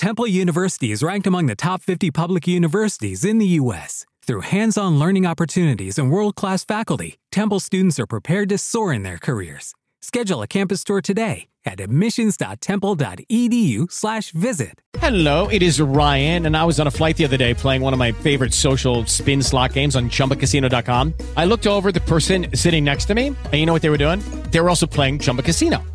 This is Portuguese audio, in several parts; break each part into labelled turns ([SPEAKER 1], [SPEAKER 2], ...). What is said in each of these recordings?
[SPEAKER 1] Temple University is ranked among the top 50 public universities in the U.S. Through hands on learning opportunities and world class faculty, Temple students are prepared to soar in their careers. Schedule a campus tour today at admissions.temple.edu/slash visit.
[SPEAKER 2] Hello, it is Ryan, and I was on a flight the other day playing one of my favorite social spin slot games on chumbacasino.com. I looked over the person sitting next to me, and you know what they were doing? They were also playing Chumba Casino.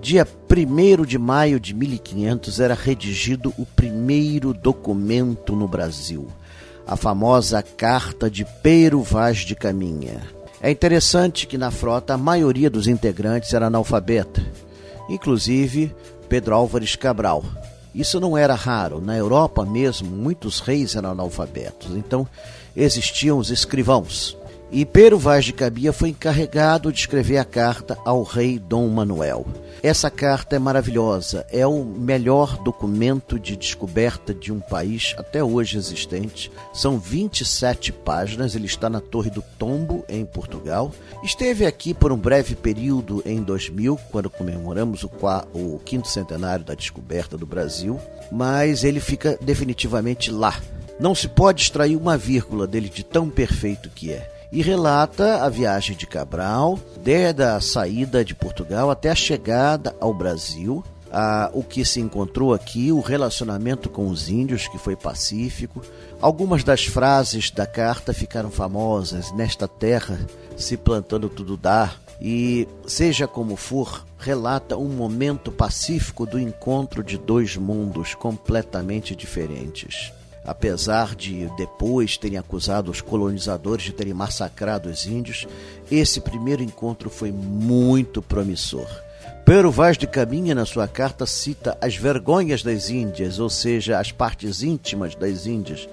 [SPEAKER 3] dia 1 de maio de 1500 era redigido o primeiro documento no Brasil, a famosa Carta de Pero Vaz de Caminha. É interessante que na frota a maioria dos integrantes era analfabeta, inclusive Pedro Álvares Cabral. Isso não era raro. Na Europa mesmo, muitos reis eram analfabetos. Então, existiam os escrivãos. E Pero Vaz de Cabia foi encarregado de escrever a carta ao rei Dom Manuel. Essa carta é maravilhosa, é o melhor documento de descoberta de um país até hoje existente. São 27 páginas, ele está na Torre do Tombo, em Portugal. Esteve aqui por um breve período em 2000, quando comemoramos o, o quinto centenário da descoberta do Brasil, mas ele fica definitivamente lá. Não se pode extrair uma vírgula dele de tão perfeito que é e relata a viagem de Cabral, desde a saída de Portugal até a chegada ao Brasil, a, o que se encontrou aqui, o relacionamento com os índios, que foi pacífico. Algumas das frases da carta ficaram famosas: Nesta terra, se plantando tudo dá. E, seja como for, relata um momento pacífico do encontro de dois mundos completamente diferentes apesar de depois terem acusado os colonizadores de terem massacrado os índios, esse primeiro encontro foi muito promissor. Pero Vaz de Caminha, na sua carta, cita as vergonhas das Índias, ou seja, as partes íntimas das Índias.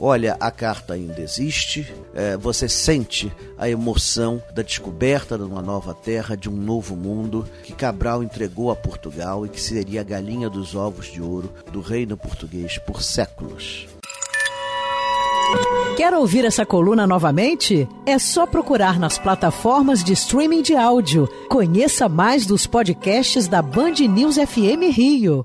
[SPEAKER 3] Olha, a carta ainda existe, é, você sente a emoção da descoberta de uma nova terra, de um novo mundo que Cabral entregou a Portugal e que seria a galinha dos ovos de ouro do reino português por séculos.
[SPEAKER 4] Quer ouvir essa coluna novamente? É só procurar nas plataformas de streaming de áudio. Conheça mais dos podcasts da Band News FM Rio.